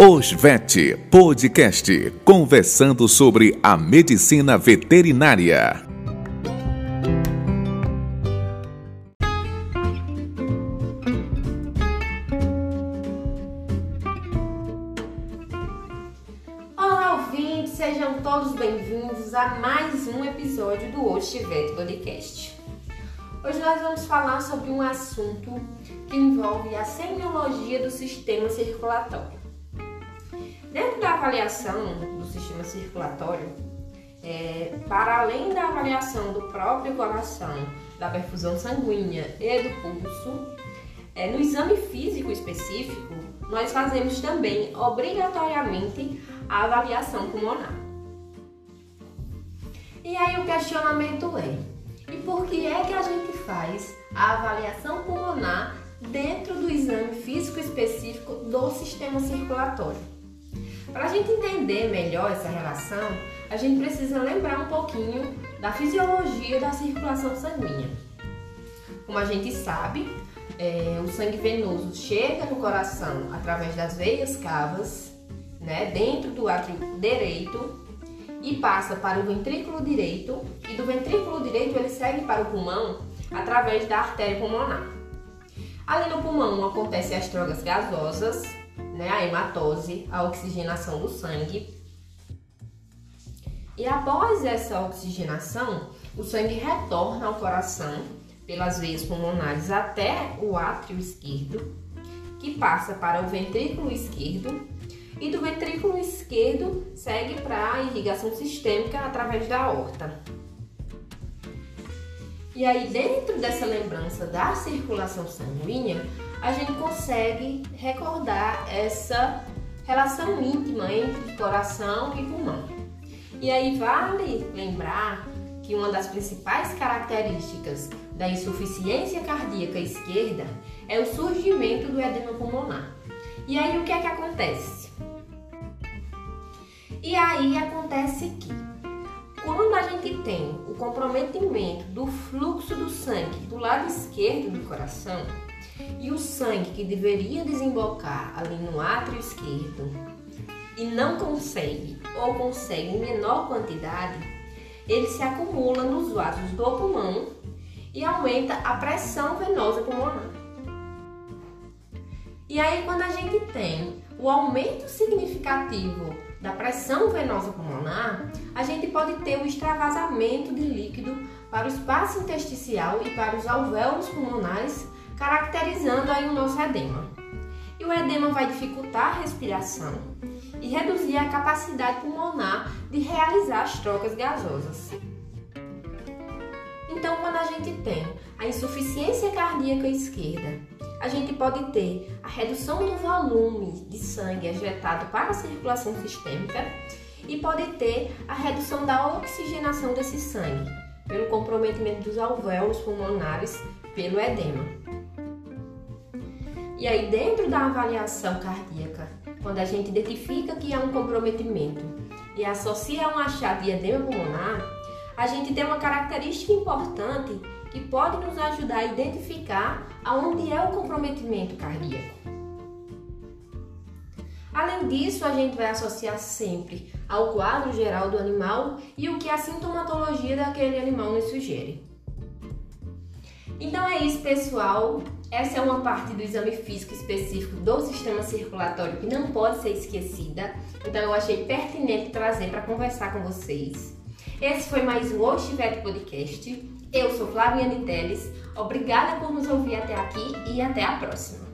Osvet Podcast, conversando sobre a medicina veterinária. Olá, ouvintes, sejam todos bem-vindos a mais um episódio do Osvet Podcast. Hoje nós vamos falar sobre um assunto que envolve a semiologia do sistema circulatório. Dentro da avaliação do sistema circulatório, é, para além da avaliação do próprio coração, da perfusão sanguínea e do pulso, é, no exame físico específico, nós fazemos também obrigatoriamente a avaliação pulmonar. E aí o questionamento é: e por que é que a gente faz a avaliação pulmonar dentro do exame físico específico do sistema circulatório? Para a gente entender melhor essa relação, a gente precisa lembrar um pouquinho da fisiologia da circulação sanguínea. Como a gente sabe, é, o sangue venoso chega no coração através das veias cavas, né, dentro do átrio direito e passa para o ventrículo direito e do ventrículo direito ele segue para o pulmão através da artéria pulmonar. Ali no pulmão acontecem as drogas gasosas, né, a hematose, a oxigenação do sangue. E após essa oxigenação, o sangue retorna ao coração pelas veias pulmonares até o átrio esquerdo, que passa para o ventrículo esquerdo, e do ventrículo esquerdo segue para a irrigação sistêmica através da aorta. E aí, dentro dessa lembrança da circulação sanguínea, a gente consegue recordar essa relação íntima entre coração e pulmão. E aí vale lembrar que uma das principais características da insuficiência cardíaca esquerda é o surgimento do edema pulmonar. E aí o que é que acontece? E aí acontece que quando a gente tem o comprometimento do fluxo do sangue do lado esquerdo do coração, e o sangue que deveria desembocar ali no átrio esquerdo e não consegue ou consegue em menor quantidade, ele se acumula nos vasos do pulmão e aumenta a pressão venosa pulmonar. E aí, quando a gente tem o aumento significativo da pressão venosa pulmonar, a gente pode ter o extravasamento de líquido para o espaço intersticial e para os alvéolos pulmonares caracterizando aí o nosso edema. E o edema vai dificultar a respiração e reduzir a capacidade pulmonar de realizar as trocas gasosas. Então, quando a gente tem a insuficiência cardíaca esquerda, a gente pode ter a redução do volume de sangue ejetado para a circulação sistêmica e pode ter a redução da oxigenação desse sangue pelo comprometimento dos alvéolos pulmonares pelo edema. E aí, dentro da avaliação cardíaca, quando a gente identifica que há um comprometimento e associa um achado de edema pulmonar, a gente tem uma característica importante que pode nos ajudar a identificar aonde é o comprometimento cardíaco. Além disso, a gente vai associar sempre ao quadro geral do animal e o que a sintomatologia daquele animal nos sugere. Então é isso, pessoal. Essa é uma parte do exame físico específico do sistema circulatório que não pode ser esquecida. Então eu achei pertinente trazer para conversar com vocês. Esse foi mais um Oxivete Podcast. Eu sou Flaviane Teles. Obrigada por nos ouvir até aqui e até a próxima.